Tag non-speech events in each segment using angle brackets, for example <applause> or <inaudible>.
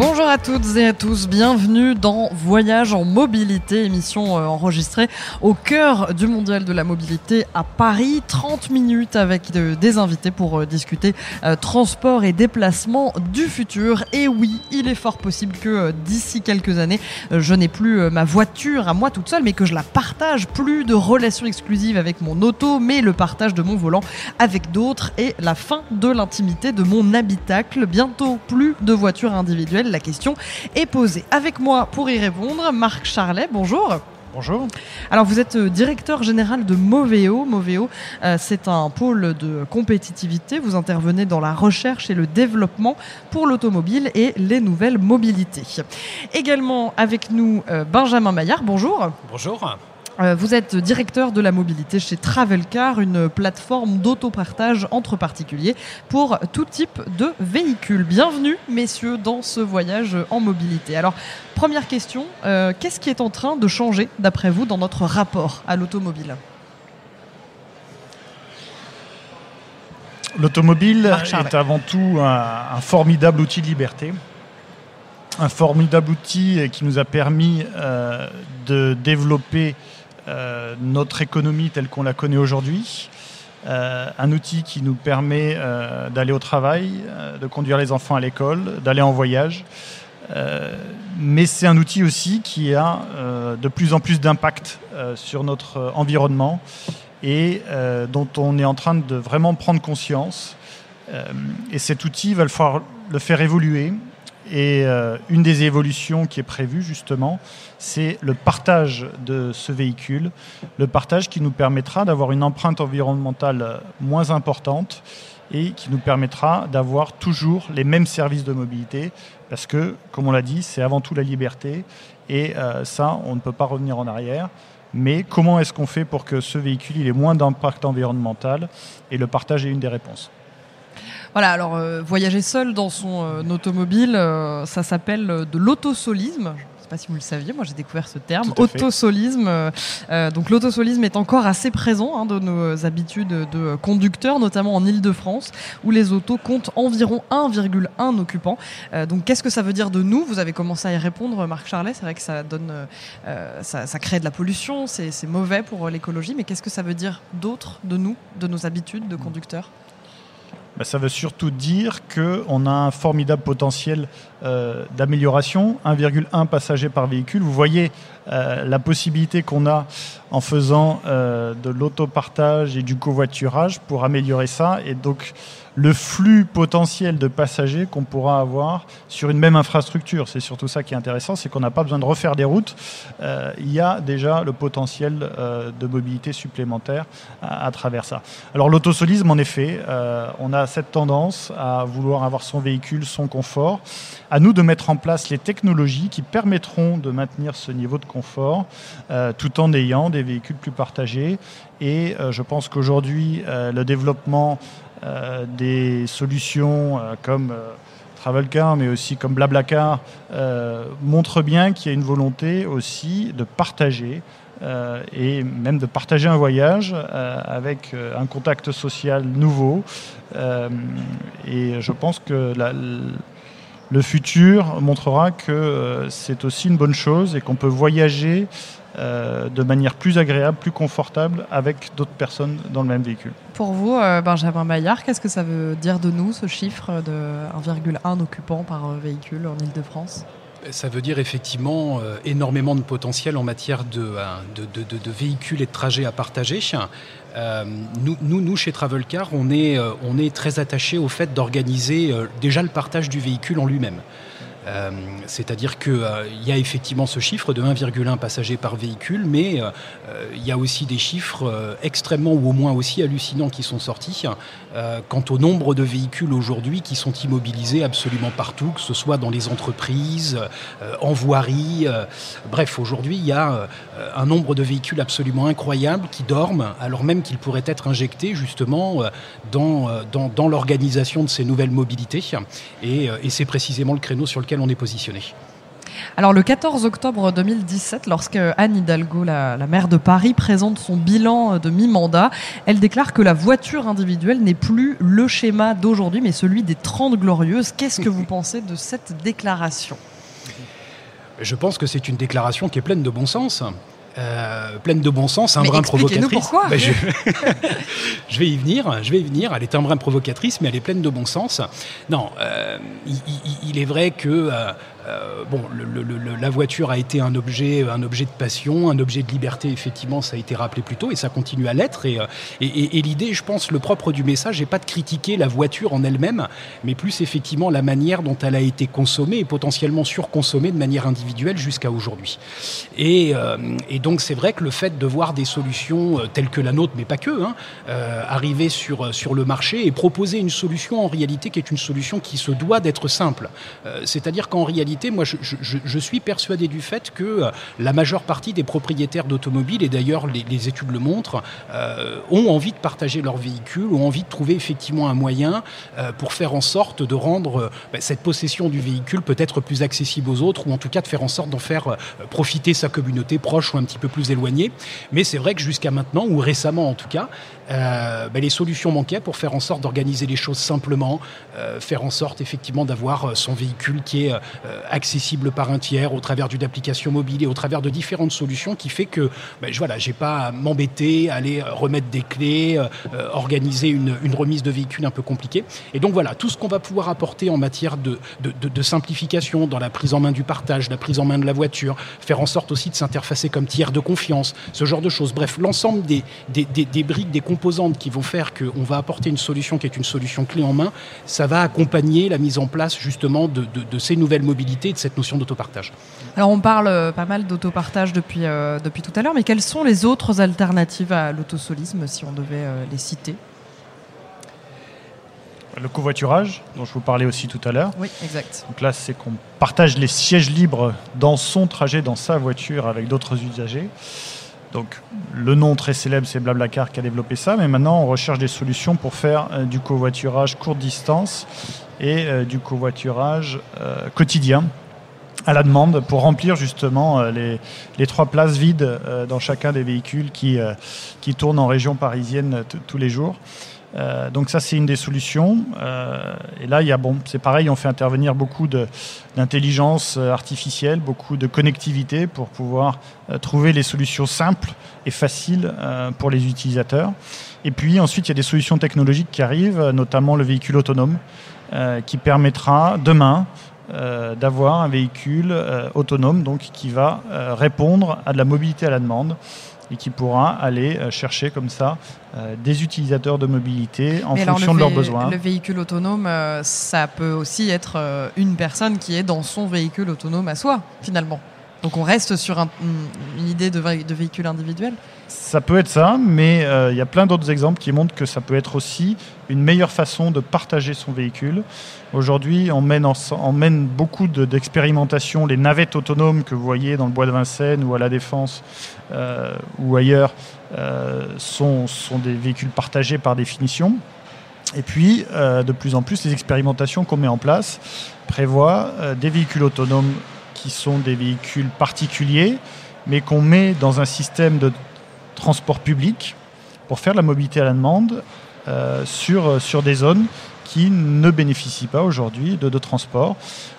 Bonjour à toutes et à tous, bienvenue dans Voyage en mobilité, émission euh, enregistrée au cœur du mondial de la mobilité à Paris. 30 minutes avec des invités pour euh, discuter euh, transport et déplacement du futur. Et oui, il est fort possible que d'ici quelques années, je n'ai plus ma voiture à moi toute seule, mais que je la partage. Plus de relations exclusives avec mon auto, mais le partage de mon volant avec d'autres et la fin de l'intimité de mon habitacle. Bientôt plus de voitures individuelles la question est posée. Avec moi pour y répondre, Marc Charlet, bonjour. Bonjour. Alors vous êtes euh, directeur général de Moveo. Moveo, euh, c'est un pôle de compétitivité. Vous intervenez dans la recherche et le développement pour l'automobile et les nouvelles mobilités. Également avec nous euh, Benjamin Maillard. Bonjour. Bonjour. Euh, vous êtes directeur de la mobilité chez Travelcar, une plateforme d'autopartage entre particuliers pour tout type de véhicules. Bienvenue, messieurs, dans ce voyage en mobilité. Alors, première question, euh, qu'est-ce qui est en train de changer, d'après vous, dans notre rapport à l'automobile? L'automobile est avant tout un, formidable outil de liberté, un formidable outil qui nous a permis euh, de développer euh, notre économie telle qu'on la connaît aujourd'hui. Euh, un outil qui nous permet euh, d'aller au travail, de conduire les enfants à l'école, d'aller en voyage. mais c'est un outil aussi qui a de plus en plus d'impact sur notre environnement et dont on est en train de vraiment prendre conscience. et cet outil, il va falloir le faire évoluer et euh, une des évolutions qui est prévue justement, c'est le partage de ce véhicule, le partage qui nous permettra d'avoir une empreinte environnementale moins importante et qui nous permettra d'avoir toujours les mêmes services de mobilité, parce que, comme on l'a dit, c'est avant tout la liberté, et euh, ça, on ne peut pas revenir en arrière. Mais comment est-ce qu'on fait pour que ce véhicule ait moins d'impact environnemental? Et le partage est une des réponses. Voilà, alors euh, voyager seul dans son euh, automobile, euh, ça s'appelle de l'autosolisme. Je ne sais pas si vous le saviez, moi j'ai découvert ce terme, autosolisme. donc l'autosolisme est encore assez présent hein, de nos habitudes de conducteurs, notamment en Ile-de-France, où les autos comptent environ 1,1 occupant. donc qu'est-ce que ça veut dire de nous? Vous avez commencé à y répondre, Marc Charlet. C'est vrai que ça donne, ça, ça, crée de la pollution, c'est mauvais pour l'écologie. Mais qu'est-ce que ça veut dire d'autre de nous, de nos habitudes de conducteurs? Bah, ça veut surtout dire qu'on a un formidable potentiel euh, d'amélioration, 1,1 passagers par véhicule. Vous voyez euh, la possibilité qu'on a en faisant euh, de l'autopartage et du covoiturage pour améliorer ça. Et donc, le flux potentiel de passagers qu'on pourra avoir sur une même infrastructure. C'est surtout ça qui est intéressant, c'est qu'on n'a pas besoin de refaire des routes. Euh, il y a déjà le potentiel euh, de mobilité supplémentaire à, travers ça. Alors l'autosolisme, en effet, euh, on a cette tendance à vouloir avoir son véhicule, son confort. À nous de mettre en place les technologies qui permettront de maintenir ce niveau de confort tout en ayant des véhicules plus partagés. Et je pense qu'aujourd'hui, le développement des solutions euh, comme euh, Travelcar, mais aussi comme Blablacar, montrent bien qu'il y a une volonté aussi de partager et même de partager un voyage avec un contact social nouveau. et je pense que le futur montrera que c'est aussi une bonne chose et qu'on peut voyager euh, de manière plus agréable, plus confortable avec d'autres personnes dans le même véhicule. Pour vous, euh, Benjamin Maillard, qu'est-ce que ça veut dire de nous, ce chiffre de 1,1 occupant par euh, véhicule en Ile-de-France? Ça veut dire effectivement énormément de potentiel en matière de, de, véhicules et de trajets à partager. nous, nous, nous, chez Travelcar, on on est très attachés au fait d'organiser déjà le partage du véhicule en lui-même. Euh, c'est-à-dire qu'il euh, y a effectivement ce chiffre de 1,1 passagers par véhicule, mais euh, il y a aussi des chiffres extrêmement ou au moins aussi hallucinants qui sont sortis quant au nombre de véhicules aujourd'hui qui sont immobilisés absolument partout, que ce soit dans les entreprises, en voirie. bref, aujourd'hui, il y a un nombre de véhicules absolument incroyable qui dorment alors même qu'ils pourraient être injectés justement dans, l'organisation de ces nouvelles mobilités. Et c'est précisément le créneau sur lequel on est positionné. Alors le 14 octobre 2017, lorsque Anne Hidalgo, la, la maire de Paris, présente son bilan de mi-mandat, elle déclare que la voiture individuelle n'est plus le schéma d'aujourd'hui, mais celui des 30 glorieuses. Qu'est-ce que vous pensez de cette déclaration? Je pense que c'est une déclaration qui est pleine de bon sens. Euh, pleine de bon sens, un brin provocatrice. pourquoi Ben, je... <laughs> je vais y venir, je vais y venir. Elle est un brin provocatrice, mais elle est pleine de bon sens. Non, euh, il, il, il, est vrai que euh, euh, bon, la voiture a été un objet, un objet de passion, un objet de liberté, effectivement, ça a été rappelé plus tôt, et ça continue à l'être. Et, et l'idée, je pense, le propre du message n'est pas de critiquer la voiture en elle-même, mais plus effectivement la manière dont elle a été consommée et potentiellement surconsommée de manière individuelle jusqu'à aujourd'hui. Et, euh, donc, c'est vrai que le fait de voir des solutions euh, telles que la nôtre, mais pas que, hein, euh, arriver sur, sur le marché et proposer une solution en réalité qui est une solution qui se doit d'être simple. Euh, c'est-à-dire qu'en réalité, moi, je, suis persuadé du fait que euh, la majeure partie des propriétaires d'automobiles, et d'ailleurs les, études le montrent, euh, ont envie de partager leur véhicule, ont envie de trouver effectivement un moyen euh, pour faire en sorte de rendre bah, cette possession du véhicule peut-être plus accessible aux autres, ou en tout cas de faire en sorte d'en faire profiter sa communauté proche ou un petit peu plus éloignée. Mais c'est vrai que jusqu'à maintenant, ou récemment en tout cas, euh, bah, les solutions manquaient pour faire en sorte d'organiser les choses simplement, euh, faire en sorte effectivement d'avoir son véhicule qui est accessible par un tiers au travers d'une application mobile et au travers de différentes solutions qui fait que ben, voilà, j'ai pas à m'embêter, aller remettre des clés, euh, organiser une, remise de véhicule un peu compliquée. Et donc voilà, tout ce qu'on va pouvoir apporter en matière de, simplification dans la prise en main du partage, la prise en main de la voiture, faire en sorte aussi de s'interfacer comme tiers de confiance, ce genre de choses. Bref, l'ensemble des, briques, des composantes qui vont faire qu'on va apporter une solution qui est une solution clé en main, ça va accompagner la mise en place justement de, de, de ces nouvelles mobilités et de cette notion d'autopartage. Alors on parle euh, pas mal d'autopartage depuis, euh, depuis tout à l'heure, mais quelles sont les autres alternatives à l'autosolisme si on devait euh, les citer? Le covoiturage, dont je vous parlais aussi tout à l'heure. Oui, exact. Donc là, c'est qu'on partage les sièges libres dans son trajet, dans sa voiture avec d'autres usagers. Donc le nom très célèbre, c'est Blablacar qui a développé ça, mais maintenant on recherche des solutions pour faire euh, du covoiturage courte distance et euh, du covoiturage euh, quotidien à la demande pour remplir justement les, trois places vides dans chacun des véhicules qui tournent en région parisienne tous les jours. Euh, donc ça c'est une des solutions. Euh, et là il y a bon c'est pareil on fait intervenir beaucoup d'intelligence artificielle, beaucoup de connectivité pour pouvoir euh, trouver les solutions simples et faciles euh, pour les utilisateurs. Et puis ensuite il y a des solutions technologiques qui arrivent, notamment le véhicule autonome euh, qui permettra demain euh, d'avoir un véhicule euh, autonome donc qui va euh, répondre à de la mobilité à la demande et qui pourra aller euh, chercher comme ça euh, des utilisateurs de mobilité en Mais fonction alors, de leurs besoins. Le véhicule autonome, euh, ça peut aussi être euh, une personne qui est dans son véhicule autonome à soi, finalement. Donc on reste sur un, une idée de, véhicule individuel Ça peut être ça, mais euh, il y a plein d'autres exemples qui montrent que ça peut être aussi une meilleure façon de partager son véhicule. Aujourd'hui, on mène, beaucoup d'expérimentations. De, Les navettes autonomes que vous voyez dans le bois de Vincennes ou à la Défense euh, ou ailleurs euh, sont, des véhicules partagés par définition. Et puis, de plus en plus, les expérimentations qu'on met en place prévoient des véhicules autonomes qui sont des véhicules particuliers, mais qu'on met dans un système de transport public pour faire la mobilité à la demande euh, sur, sur des zones qui ne bénéficient pas aujourd'hui de, de transport.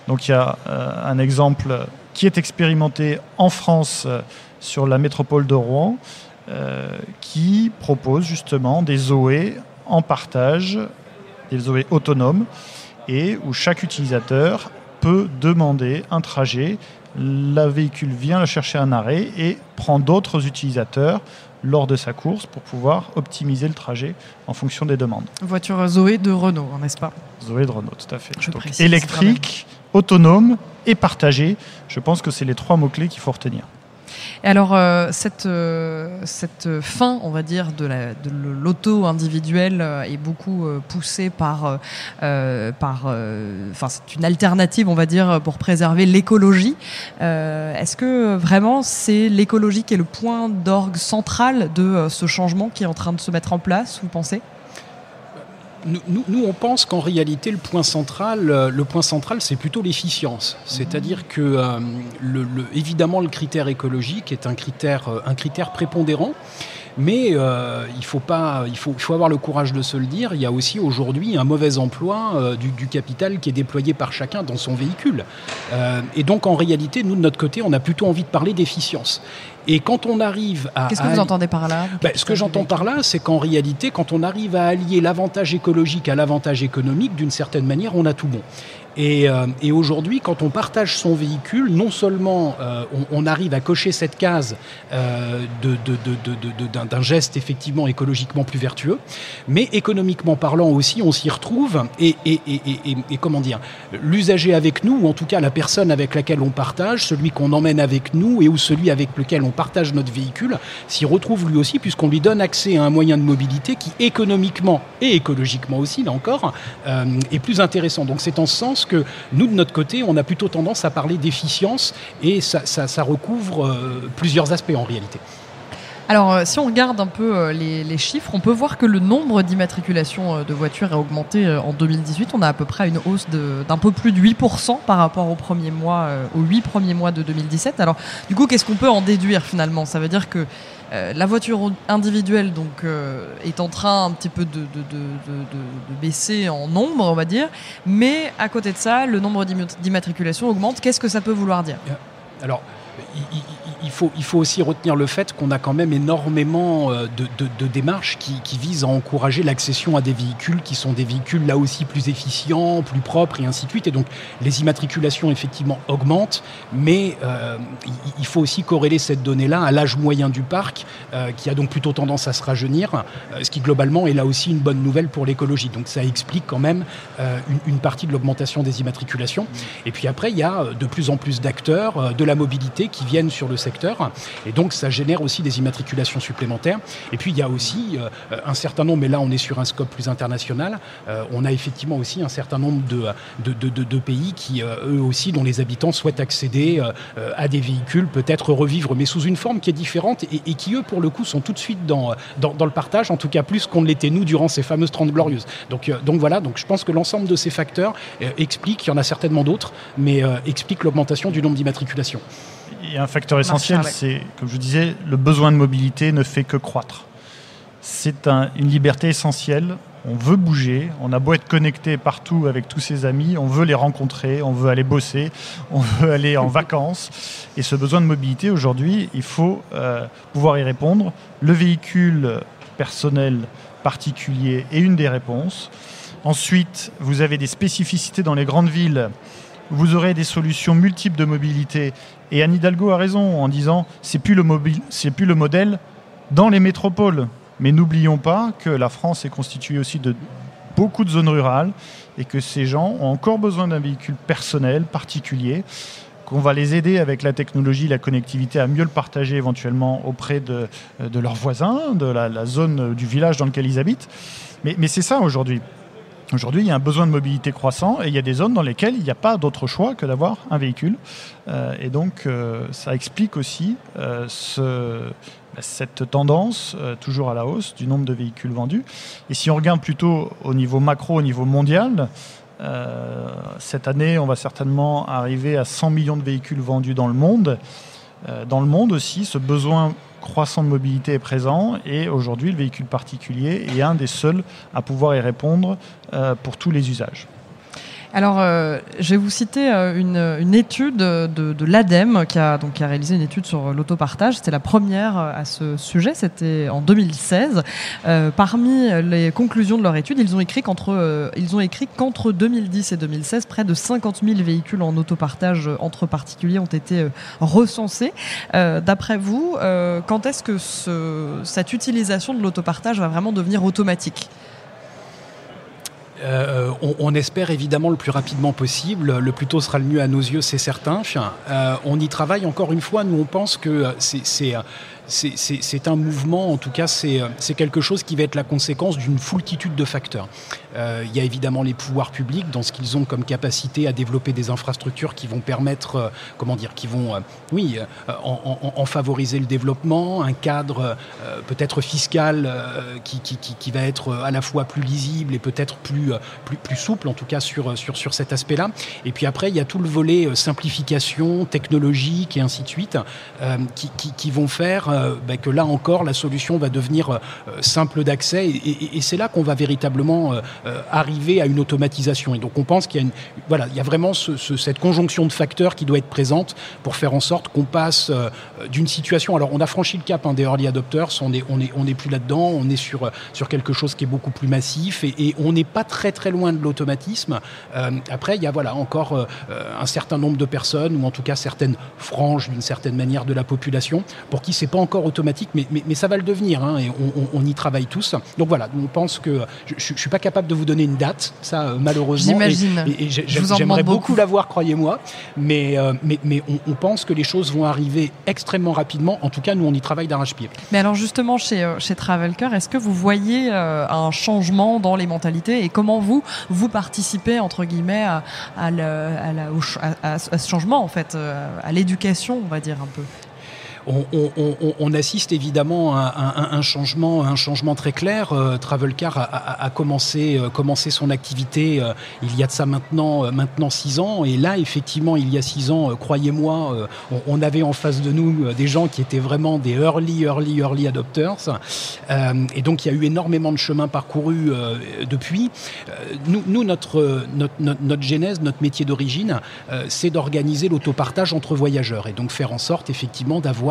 Donc il y a euh, un exemple qui est expérimenté en France euh, sur la métropole de Rouen, euh, qui propose justement des ZOE en partage, des ZOE autonomes, et où chaque utilisateur peut demander un trajet, le véhicule vient le chercher à un arrêt et prend d'autres utilisateurs lors de sa course pour pouvoir optimiser le trajet en fonction des demandes. Voiture Zoé de Renault, n'est-ce pas? Zoé de Renault, tout à fait. Je Donc, précise, électrique, autonome et partagé, je pense que c'est les trois mots-clés qu'il faut retenir. Et alors, euh, cette, euh, cette fin, on va dire, de l'auto individuelle euh, est beaucoup poussée par. par enfin, c'est une alternative, on va dire, pour préserver l'écologie. Est-ce que vraiment c'est l'écologie qui est le point d'orgue central de ce changement qui est en train de se mettre en place, vous pensez? Nous, nous, on pense qu'en réalité, le point central, le point central, c'est plutôt l'efficience. C'est-à-dire que, le, le, évidemment, le critère écologique est un critère, un critère prépondérant. Mais euh, il, faut pas, il, faut, il faut avoir le courage de se le dire. Il y a aussi aujourd'hui un mauvais emploi euh, du, du, capital qui est déployé par chacun dans son véhicule. Euh, et donc en réalité, nous de notre côté, on a plutôt envie de parler d'efficience. Et quand on arrive à... Qu'est-ce que vous entendez par là? Ben, Ce que j'entends par là, c'est qu'en réalité, quand on arrive à allier l'avantage écologique à l'avantage économique, d'une certaine manière, on a tout bon. Et, euh, et aujourd'hui, quand on partage son véhicule, non seulement euh, on, arrive à cocher cette case euh, d'un geste effectivement écologiquement plus vertueux, mais économiquement parlant aussi, on s'y retrouve. Et, et, et, comment dire, l'usager avec nous, ou en tout cas la personne avec laquelle on partage, celui qu'on emmène avec nous et ou celui avec lequel on partage notre véhicule, s'y retrouve lui aussi, puisqu'on lui donne accès à un moyen de mobilité qui économiquement et écologiquement aussi, là encore, est plus intéressant. Donc c'est en ce sens que nous, de notre côté, on a plutôt tendance à parler d'efficience et ça, recouvre euh, plusieurs aspects en réalité. Alors, euh, si on regarde un peu euh, les, les, chiffres, on peut voir que le nombre d'immatriculations de voitures a augmenté en 2018. On a à peu près une hausse d'un peu plus de 8% par rapport aux premiers mois, aux 8 premiers mois de 2017. Alors, du coup, qu'est-ce qu'on peut en déduire finalement? Ça veut dire que euh, la voiture individuelle donc euh, est en train un petit peu de, de, de, de, baisser en nombre, on va dire, mais à côté de ça, le nombre d'immatriculations augmente. Qu'est-ce que ça peut vouloir dire? Alors, faut, il faut aussi retenir le fait qu'on a quand même énormément euh, de, de, démarches qui, qui, visent à encourager l'accession à des véhicules qui sont des véhicules là aussi plus efficients, plus propres et ainsi de suite. Et donc les immatriculations effectivement augmentent, mais euh, il faut aussi corréler cette donnée-là à l'âge moyen du parc, euh, qui a donc plutôt tendance à se rajeunir, ce qui globalement est là aussi une bonne nouvelle pour l'écologie. Donc ça explique quand même une, partie de l'augmentation des immatriculations. Et puis après, il y a de plus en plus d'acteurs de la mobilité qui viennent sur le secteur Et donc, ça génère aussi des immatriculations supplémentaires. Et puis, il y a aussi euh, un certain nombre, mais là, on est sur un scope plus international, euh, on a effectivement aussi un certain nombre de, pays qui, euh, eux aussi, dont les habitants souhaitent accéder à des véhicules, peut-être revivre, mais sous une forme qui est différente et, qui, eux, pour le coup, sont tout de suite dans, le partage, en tout cas plus qu'on l'était, nous, durant ces fameuses 30 glorieuses. Donc, donc voilà, donc je pense que l'ensemble de ces facteurs explique, il y en a certainement d'autres, mais explique l'augmentation du nombre d'immatriculations il y a un facteur essentiel, c'est, comme je disais, le besoin de mobilité ne fait que croître. C'est un, une liberté essentielle. On veut bouger, on a beau être connecté partout avec tous ses amis, on veut les rencontrer, on veut aller bosser, <laughs> on veut aller en vacances. Et ce besoin de mobilité, aujourd'hui, il faut euh, pouvoir y répondre. Le véhicule personnel particulier est une des réponses. Ensuite, vous avez des spécificités dans les grandes villes vous aurez des solutions multiples de mobilité. Et Anne Hidalgo a raison en disant c'est plus le c'est plus le modèle dans les métropoles. Mais n'oublions pas que la France est constituée aussi de beaucoup de zones rurales et que ces gens ont encore besoin d'un véhicule personnel, particulier, qu'on va les aider avec la technologie, la connectivité à mieux le partager éventuellement auprès de, de leurs voisins, de la, la, zone du village dans lequel ils habitent. Mais, mais c'est ça aujourd'hui. Aujourd'hui, il y a un besoin de mobilité croissant et il y a des zones dans lesquelles il n'y a pas d'autre choix que d'avoir un véhicule. Euh, et donc, euh, ça explique aussi euh, ce, cette tendance toujours à la hausse du nombre de véhicules vendus. Et si on regarde plutôt au niveau macro, au niveau mondial, cette année, on va certainement arriver à 100 millions de véhicules vendus dans le monde. Dans le monde aussi, ce besoin croissant de mobilité est présent et aujourd'hui le véhicule particulier est un des seuls à pouvoir y répondre euh, pour tous les usages. Alors, euh, je vais vous citer euh, une, étude de, de l'ADEME qui a, donc, qui a réalisé une étude sur l'autopartage. C'était la première euh, à ce sujet, c'était en 2016. Euh, parmi les conclusions de leur étude, ils ont écrit qu'entre euh, ils ont écrit qu'entre 2010 et 2016, près de 50 000 véhicules en autopartage entre particuliers ont été recensés. D'après vous, quand est-ce que ce, cette utilisation de l'autopartage va vraiment devenir automatique? Euh, on, espère évidemment le plus rapidement possible. Le plus tôt sera le mieux à nos yeux, c'est certain. Euh, on y travaille encore une fois. Nous, on pense que c'est c'est un mouvement, en tout cas, c'est quelque chose qui va être la conséquence d'une foultitude de facteurs. Euh, il y a évidemment les pouvoirs publics dans ce qu'ils ont comme capacité à développer des infrastructures qui vont permettre, euh, comment dire, qui vont, euh, oui, en, favoriser le développement, un cadre peut-être fiscal qui, va être à la fois plus lisible et peut-être plus, plus, souple, en tout cas sur, sur, sur cet aspect-là. Et puis après, il y a tout le volet simplification technologique et ainsi de suite qui, vont faire ben, que là encore, la solution va devenir simple d'accès et, c'est là qu'on va véritablement euh, arriver à une automatisation. Et donc on pense qu'il y a, une, voilà, il y a vraiment cette conjonction de facteurs qui doit être présente pour faire en sorte qu'on passe euh, d'une situation. Alors on a franchi le cap hein, des early adopters, on n'est on est, on est plus là-dedans, on est sur, sur quelque chose qui est beaucoup plus massif et, on n'est pas très très loin de l'automatisme. Euh, après, il y a voilà, encore un certain nombre de personnes, ou en tout cas certaines franges d'une certaine manière de la population, pour qui c'est pas encore automatique, mais, mais, mais, ça va le devenir, hein, et on, on, y travaille tous. Donc voilà, on pense que je ne suis pas capable de vous donner une date, ça euh, malheureusement. J'imagine. Et, j'aimerais beaucoup l'avoir, croyez-moi. Mais, euh, mais, mais on, pense que les choses vont arriver extrêmement rapidement. En tout cas, nous, on y travaille d'arrache-pied. Mais alors justement, chez, euh, chez Travelcar, est-ce que vous voyez un changement dans les mentalités et comment vous, vous participez, entre guillemets, à, à, à ce changement, en fait, à l'éducation, on va dire un peu? On, assiste évidemment à, un, changement, un changement très clair. Euh, Travelcar a, commencé, euh, commencé son activité euh, il y a de ça maintenant, maintenant six ans. Et là, effectivement, il y a six ans, croyez-moi, on, avait en face de nous des gens qui étaient vraiment des early, early, early adopters. et donc, il y a eu énormément de chemin parcouru depuis. nous, nous notre, notre, notre, notre, genèse, notre métier d'origine, c'est d'organiser l'autopartage entre voyageurs et donc faire en sorte, effectivement, d'avoir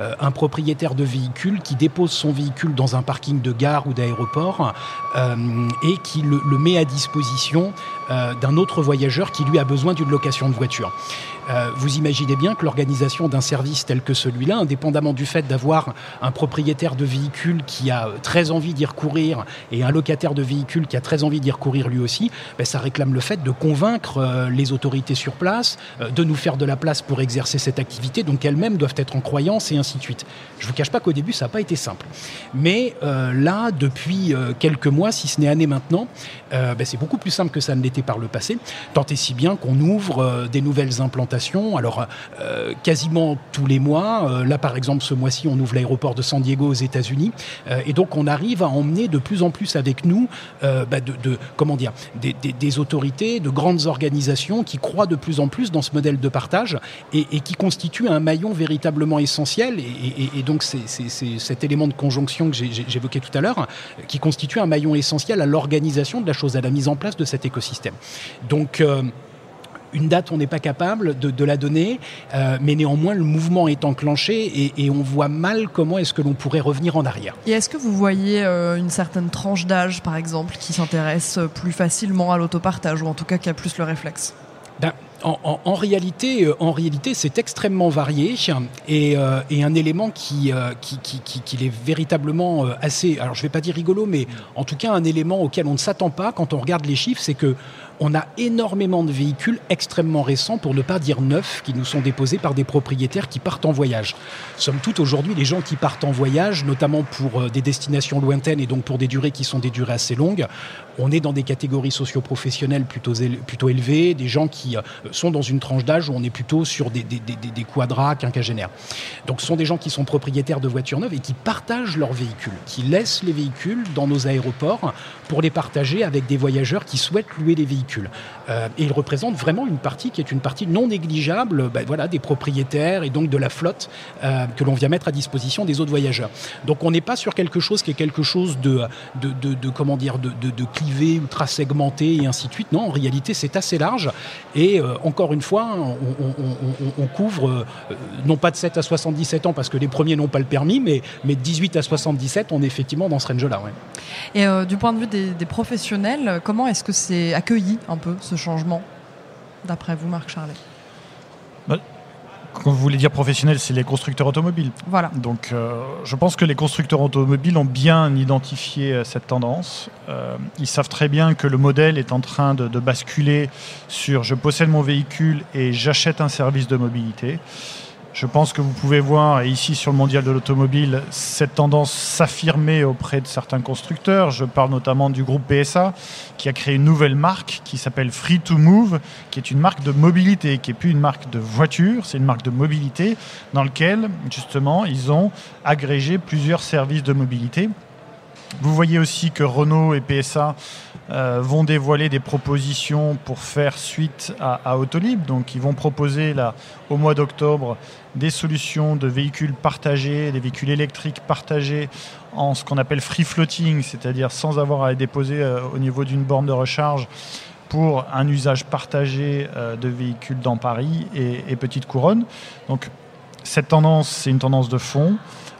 euh, un propriétaire de véhicule qui dépose son véhicule dans un parking de gare ou d'aéroport euh, et qui le, met à disposition euh, d'un autre voyageur qui lui a besoin d'une location de voiture. Euh, vous imaginez bien que l'organisation d'un service tel que celui-là, indépendamment du fait d'avoir un propriétaire de véhicule qui a très envie d'y recourir et un locataire de véhicule qui a très envie d'y recourir lui aussi, ben, ça réclame le fait de convaincre euh, les autorités sur place, euh, de nous faire de la place pour exercer cette activité, donc elles-mêmes doivent être en croyance et ainsi de suite. Je ne vous cache pas qu'au début, ça n'a pas été simple. Mais là, depuis quelques mois, si ce n'est années maintenant, ben, c'est beaucoup plus simple que ça ne l'était par le passé, tant et si bien qu'on ouvre des nouvelles implantations alors, euh, quasiment tous les mois. Euh, là, par exemple, ce mois-ci, on ouvre l'aéroport de San Diego aux États-Unis. Euh, et donc, on arrive à emmener de plus en plus avec nous de, comment dire, des, autorités, de grandes organisations qui croient de plus en plus dans ce modèle de partage et, qui constituent un maillon véritablement essentiel. Et, donc, c'est cet élément de conjonction que j'évoquais tout à l'heure qui constitue un maillon essentiel à l'organisation de la chose, à la mise en place de cet écosystème. Donc, une date, on n'est pas capable de, la donner, euh, mais néanmoins, le mouvement est enclenché et, on voit mal comment est-ce que l'on pourrait revenir en arrière. Et est-ce que vous voyez euh, une certaine tranche d'âge, par exemple, qui s'intéresse plus facilement à l'autopartage, ou en tout cas qui a plus le réflexe? Ben, en, réalité, euh, en réalité, c'est extrêmement varié et, un élément qui, qui, qui, est véritablement assez, alors je ne vais pas dire rigolo, mais en tout cas un élément auquel on ne s'attend pas quand on regarde les chiffres, c'est que on a énormément de véhicules extrêmement récents, pour ne pas dire neufs, qui nous sont déposés par des propriétaires qui partent en voyage. Somme toute, aujourd'hui, les gens qui partent en voyage, notamment pour euh, des destinations lointaines et donc pour des durées qui sont des durées assez longues, on est dans des catégories socio-professionnelles plutôt, élevées, des gens qui euh, sont dans une tranche d'âge où on est plutôt sur des, des, quinquagénaires. Donc ce sont des gens qui sont propriétaires de voitures neuves et qui partagent leurs véhicules, qui laissent les véhicules dans nos aéroports pour les partager avec des voyageurs qui souhaitent louer les véhicules. Euh, et ils représentent vraiment une partie qui est une partie non négligeable ben voilà, des propriétaires et donc de la flotte euh, que l'on vient mettre à disposition des autres voyageurs. Donc on n'est pas sur quelque chose qui est quelque chose de, de, de, de comment dire, de, de, clivé, ultra segmenté et ainsi de suite. Non, en réalité c'est assez large et euh, encore une fois, on, couvre non pas de 7 à 77 ans parce que les premiers n'ont pas le permis, mais, mais de 18 à 77, on est effectivement dans ce range-là. Et du point de vue des professionnels, comment est-ce que c'est accueilli un peu ce changement, d'après vous, Marc Charlet? Bah, Quand vous voulez dire professionnel, c'est les constructeurs automobiles. Voilà. Donc, euh, je pense que les constructeurs automobiles ont bien identifié euh, cette tendance. Euh, ils savent très bien que le modèle est en train de, basculer sur je possède mon véhicule et j'achète un service de mobilité. Je pense que vous pouvez voir ici sur le mondial de l'automobile cette tendance s'affirmer auprès de certains constructeurs. Je parle notamment du groupe PSA qui a créé une nouvelle marque qui s'appelle Free to Move, qui est une marque de mobilité, qui n'est plus une marque de voiture, c'est une marque de mobilité dans laquelle justement ils ont agrégé plusieurs services de mobilité. Vous voyez aussi que Renault et PSA euh, vont dévoiler des propositions pour faire suite à, Autolib. Donc, ils vont proposer là, au mois d'octobre des solutions de véhicules partagés, des véhicules électriques partagés en ce qu'on appelle free floating, c'est-à-dire sans avoir à les déposer euh, au niveau d'une borne de recharge pour un usage partagé euh, de véhicules dans Paris et, et Petite Couronne. Donc, cette tendance, c'est une tendance de fond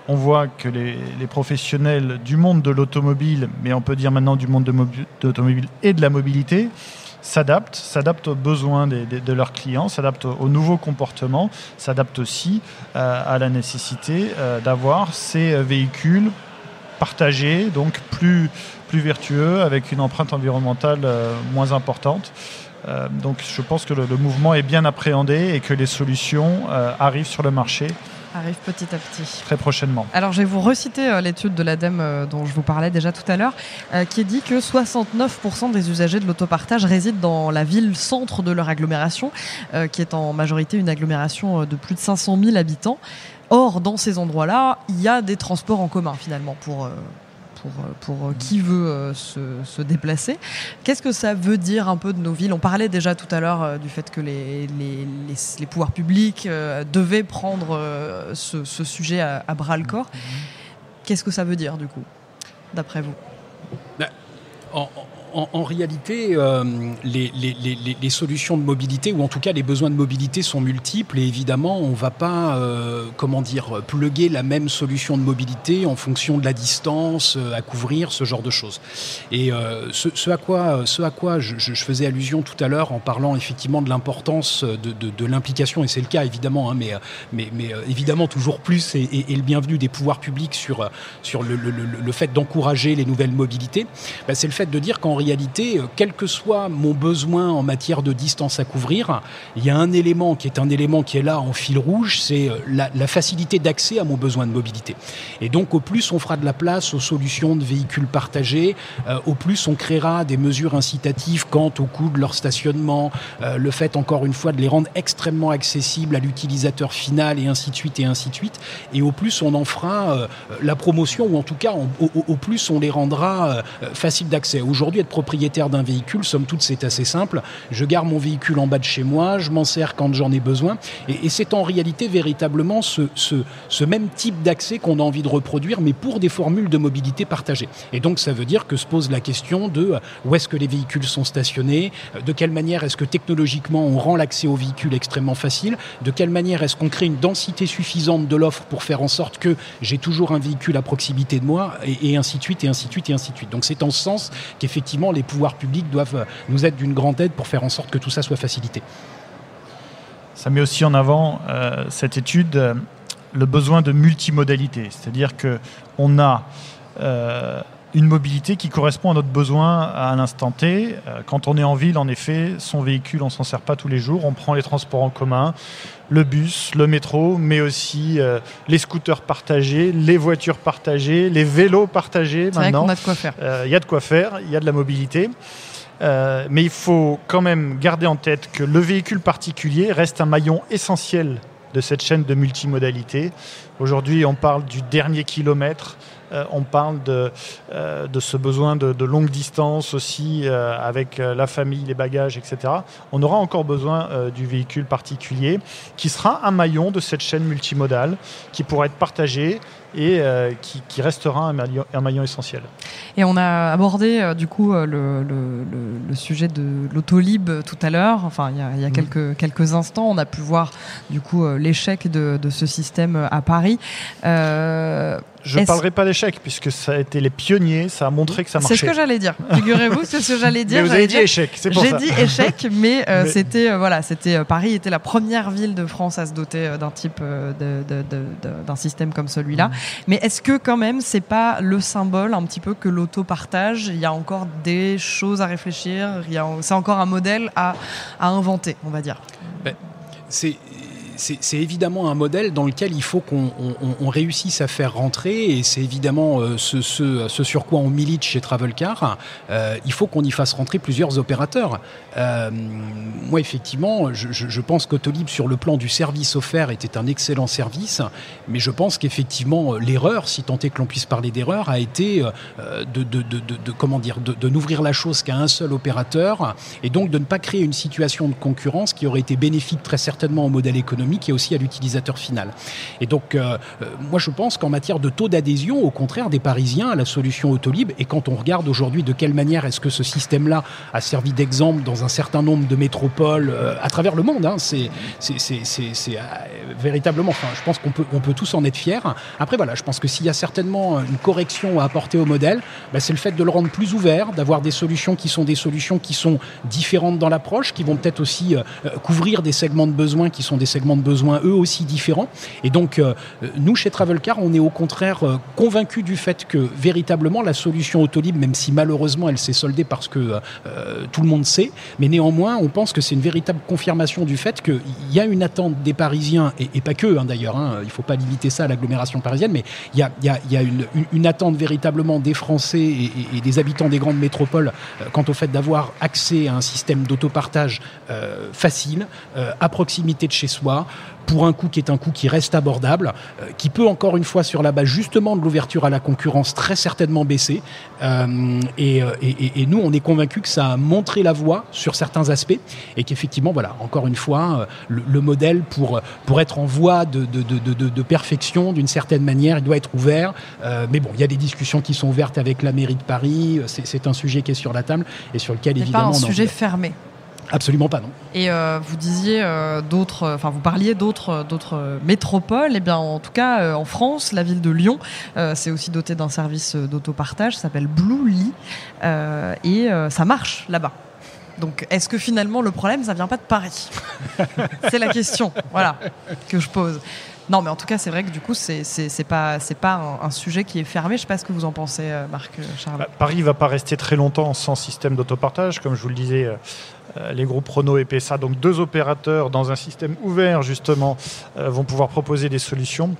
on voit que les, professionnels du monde de l'automobile, mais on peut dire maintenant du monde de l'automobile et de la mobilité, s'adaptent, s'adaptent aux besoins de leurs clients, s'adaptent aux, nouveaux comportements, s'adaptent aussi euh, à la nécessité euh, d'avoir ces véhicules partagés, donc plus, vertueux, avec une empreinte environnementale euh, moins importante. donc je pense que le, mouvement est bien appréhendé et que les solutions arrivent sur le marché arrive petit à petit. Très prochainement. Alors, je vais vous reciter euh, l'étude de l'ADEME euh, dont je vous parlais déjà tout à l'heure, euh, qui dit que 69% des usagers de l'autopartage résident dans la ville-centre de leur agglomération, qui est en majorité une agglomération de plus de 500 000 habitants. Or, dans ces endroits-là, il y a des transports en commun finalement pour pour, euh, qui veut euh, se, déplacer. Qu'est-ce que ça veut dire un peu de nos villes? On parlait déjà tout à l'heure euh, du fait que les, les, pouvoirs publics devaient prendre ce, sujet à, bras le corps. Qu'est-ce que ça veut dire du coup, d'après vous? Bah, en, réalité, euh, les, solutions de mobilité, ou en tout cas les besoins de mobilité sont multiples, et évidemment, on ne va pas, euh, comment dire, pluguer la même solution de mobilité en fonction de la distance euh, à couvrir, ce genre de choses. Et ce, à quoi, ce à quoi je, faisais allusion tout à l'heure en parlant effectivement de l'importance de, l'implication, et c'est le cas évidemment, hein, mais, mais, mais, évidemment toujours plus, et, le bienvenu des pouvoirs publics sur, sur le, fait d'encourager les nouvelles mobilités, bah, c'est le fait de dire qu'en réalité, euh, quel que soit mon besoin en matière de distance à couvrir, il y a un élément qui est un élément qui est là en fil rouge, c'est euh, la, facilité d'accès à mon besoin de mobilité. Et donc, au plus on fera de la place aux solutions de véhicules partagés, euh, au plus on créera des mesures incitatives quant au coût de leur stationnement, le fait encore une fois de les rendre extrêmement accessibles à l'utilisateur final et ainsi de suite et ainsi de suite. Et au plus on en fera la promotion ou en tout cas au, au, plus on les rendra faciles d'accès. Aujourd'hui, être propriétaire d'un véhicule, somme toute, c'est assez simple. Je garde mon véhicule en bas de chez moi, je m'en sers quand j'en ai besoin. Et, c'est en réalité véritablement ce, ce, même type d'accès qu'on a envie de reproduire, mais pour des formules de mobilité partagée. Et donc, ça veut dire que se pose la question de euh, où est-ce que les véhicules sont stationnés, euh, de quelle manière est-ce que technologiquement on rend l'accès aux véhicules extrêmement facile, de quelle manière est-ce qu'on crée une densité suffisante de l'offre pour faire en sorte que j'ai toujours un véhicule à proximité de moi, et, et ainsi de suite, et ainsi de suite, et ainsi de suite. Donc, c'est en ce sens qu'effectivement, les pouvoirs publics doivent nous être d'une grande aide pour faire en sorte que tout ça soit facilité. Ça met aussi en avant euh, cette étude euh, le besoin de multimodalité, c'est-à-dire que on a euh, une mobilité qui correspond à notre besoin à un instant T. Quand on est en ville, en effet, son véhicule, on s'en sert pas tous les jours. On prend les transports en commun, le bus, le métro, mais aussi les scooters partagés, les voitures partagées, les vélos partagés. Maintenant, il a de quoi faire. Il y a de quoi faire. Il y a de la mobilité. Euh, mais il faut quand même garder en tête que le véhicule particulier reste un maillon essentiel de cette chaîne de multimodalité. Aujourd'hui, on parle du dernier kilomètre. Euh, on parle de, euh, de ce besoin de, de longue distance aussi avec la famille, les bagages, etc. On aura encore besoin du véhicule particulier qui sera un maillon de cette chaîne multimodale qui pourra être partagé et euh, qui, restera un maillon, essentiel. Et on a abordé euh, du coup euh, le, sujet de l'autolib tout à l'heure, enfin il y a, mm. quelques, quelques instants, on a pu voir du coup l'échec de, de, ce système à Paris. Je ne parlerai pas d'échec, puisque ça a été les pionniers, ça a montré que ça marchait. C'est ce que j'allais dire. Figurez-vous, c'est ce que j'allais <laughs> dire. Mais vous avez dit échec, c'est pour ça. J'ai dit échec, <laughs> mais, euh, c'était euh, voilà, c'était euh, Paris était la première ville de France à se doter d'un type d'un système comme celui-là. Mais est-ce que quand même c'est pas le symbole un petit peu que l'auto-partage? Il y a encore des choses à réfléchir. C'est encore un modèle à, à inventer, on va dire. Ben, c'est c'est évidemment un modèle dans lequel il faut qu'on réussisse à faire rentrer, et c'est évidemment ce, ce, sur quoi on milite chez Travelcar. il faut qu'on y fasse rentrer plusieurs opérateurs. moi, effectivement, je, pense qu'Autolib, sur le plan du service offert, était un excellent service, mais je pense qu'effectivement, l'erreur, si tant est que l'on puisse parler d'erreur, a été de, de, comment dire, de, n'ouvrir la chose qu'à un seul opérateur, et donc de ne pas créer une situation de concurrence qui aurait été bénéfique très certainement au modèle économique et aussi à l'utilisateur final. Et donc, euh, euh, moi, je pense qu'en matière de taux d'adhésion, au contraire des Parisiens à la solution Autolib, et quand on regarde aujourd'hui de quelle manière est-ce que ce système-là a servi d'exemple dans un certain nombre de métropoles euh, à travers le monde, hein, c'est véritablement, enfin, je pense qu'on peut, on peut tous en être fiers. Après, voilà, je pense que s'il y a certainement une correction à apporter au modèle, bah, c'est le fait de le rendre plus ouvert, d'avoir des solutions qui sont des solutions qui sont différentes dans l'approche, qui vont peut-être aussi euh, euh, couvrir des segments de besoins qui sont des segments de besoins eux aussi différents. Et donc, euh, nous, chez Travelcar, on est au contraire convaincus du fait que véritablement la solution Autolib, même si malheureusement elle s'est soldée parce que tout le monde sait, mais néanmoins, on pense que c'est une véritable confirmation du fait qu'il y a une attente des Parisiens, et, pas que hein, d'ailleurs, hein, il ne faut pas limiter ça à l'agglomération parisienne, mais il y a, y a, y a une, attente véritablement des Français et, des habitants des grandes métropoles euh, quant au fait d'avoir accès à un système d'autopartage euh, facile, euh, à proximité de chez soi, pour un coût qui est un coût qui reste abordable, euh, qui peut encore une fois sur la base justement de l'ouverture à la concurrence très certainement baisser. Euh, et, euh, et, et, nous, on est convaincus que ça a montré la voie sur certains aspects et qu'effectivement, voilà, encore une fois, le, le, modèle pour, pour être en voie de, de, de, de perfection d'une certaine manière, il doit être ouvert. mais bon, il y a des discussions qui sont ouvertes avec la mairie de Paris. C'est un sujet qui est sur la table et sur lequel évidemment. Pas un sujet fermé. Absolument pas, non. Et euh, vous disiez euh, d'autres, enfin vous parliez d'autres, d'autres métropoles. Et eh bien, en tout cas, euh, en France, la ville de Lyon s'est aussi dotée d'un service d'autopartage, ça s'appelle Bluely, et ça marche là-bas. Donc, est-ce que finalement le problème, ça vient pas de Paris? <laughs> C'est la question, voilà, que je pose. Non, mais en tout cas, c'est vrai que du coup, c'est c'est pas c'est pas un, sujet qui est fermé. Je sais pas ce que vous en pensez, Marc Charles. Bah, Paris va pas rester très longtemps sans système d'autopartage, comme je vous le disais. Euh, les groupes Renault et PSA, donc deux opérateurs dans un système ouvert justement, euh, vont pouvoir proposer des solutions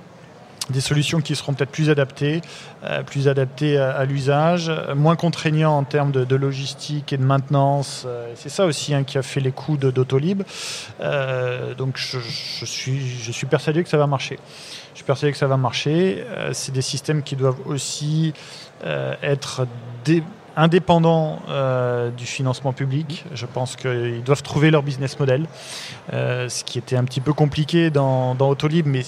des solutions qui seront peut-être plus adaptées, euh, plus adaptées à, l'usage, moins contraignants en termes de, logistique et de maintenance. c'est ça aussi hein, qui a fait les coûts d'Autolib. donc je, suis, je suis persuadé que ça va marcher. Je suis persuadé que ça va marcher. c'est des systèmes qui doivent aussi être dé indépendants euh, du financement public. Je pense qu'ils doivent trouver leur business model, euh, ce qui était un petit peu compliqué dans, Autolib, mais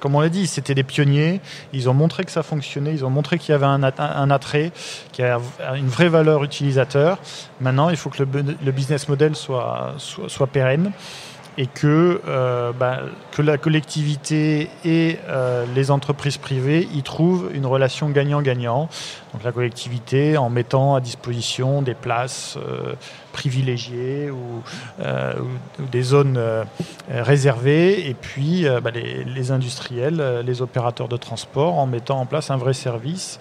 comme on l'a dit, c'était des pionniers. Ils ont montré que ça fonctionnait, ils ont montré qu'il y avait un, attrait, qu'il y a une vraie valeur utilisateur. Maintenant, il faut que le, business model soit pérenne et que, euh, bah, que la collectivité et euh, les entreprises privées y trouvent une relation gagnant-gagnant. Donc la collectivité en mettant à disposition des places euh, privilégiées ou, des zones réservées, et puis bah, les, industriels, les opérateurs de transport en mettant en place un vrai service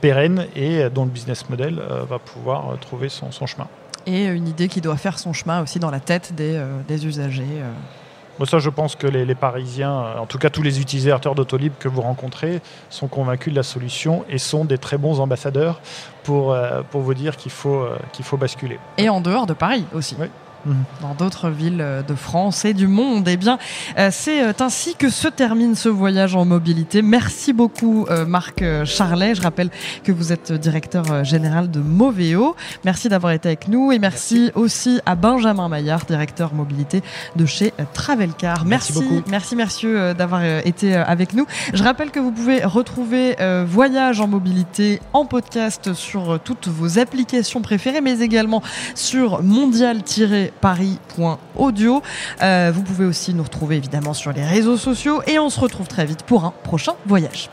pérenne et dont le business model va pouvoir trouver son chemin et une idée qui doit faire son chemin aussi dans la tête des, euh, des usagers. Euh. Moi, ça, je pense que les, les, Parisiens, euh, en tout cas tous les utilisateurs d'Autolib que vous rencontrez, sont convaincus de la solution et sont des très bons ambassadeurs pour, pour vous dire qu'il faut, qu'il faut basculer. Et en dehors de Paris aussi. Oui dans d'autres villes euh, de France et du monde. Eh bien, euh, c'est euh, ainsi que se termine ce voyage en mobilité. Merci beaucoup, Marc Charlet. Je rappelle que vous êtes directeur général de Moveo. Merci d'avoir été avec nous et merci, aussi à Benjamin Maillard, directeur mobilité de chez Travelcar. Merci, merci, beaucoup. merci, merci d'avoir été avec nous. Je rappelle que vous pouvez retrouver Voyage en mobilité en podcast sur toutes vos applications préférées, mais également sur mondial- paris.audio. Euh, vous pouvez aussi nous retrouver évidemment sur les réseaux sociaux et on se retrouve très vite pour un prochain voyage.